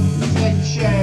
Attention!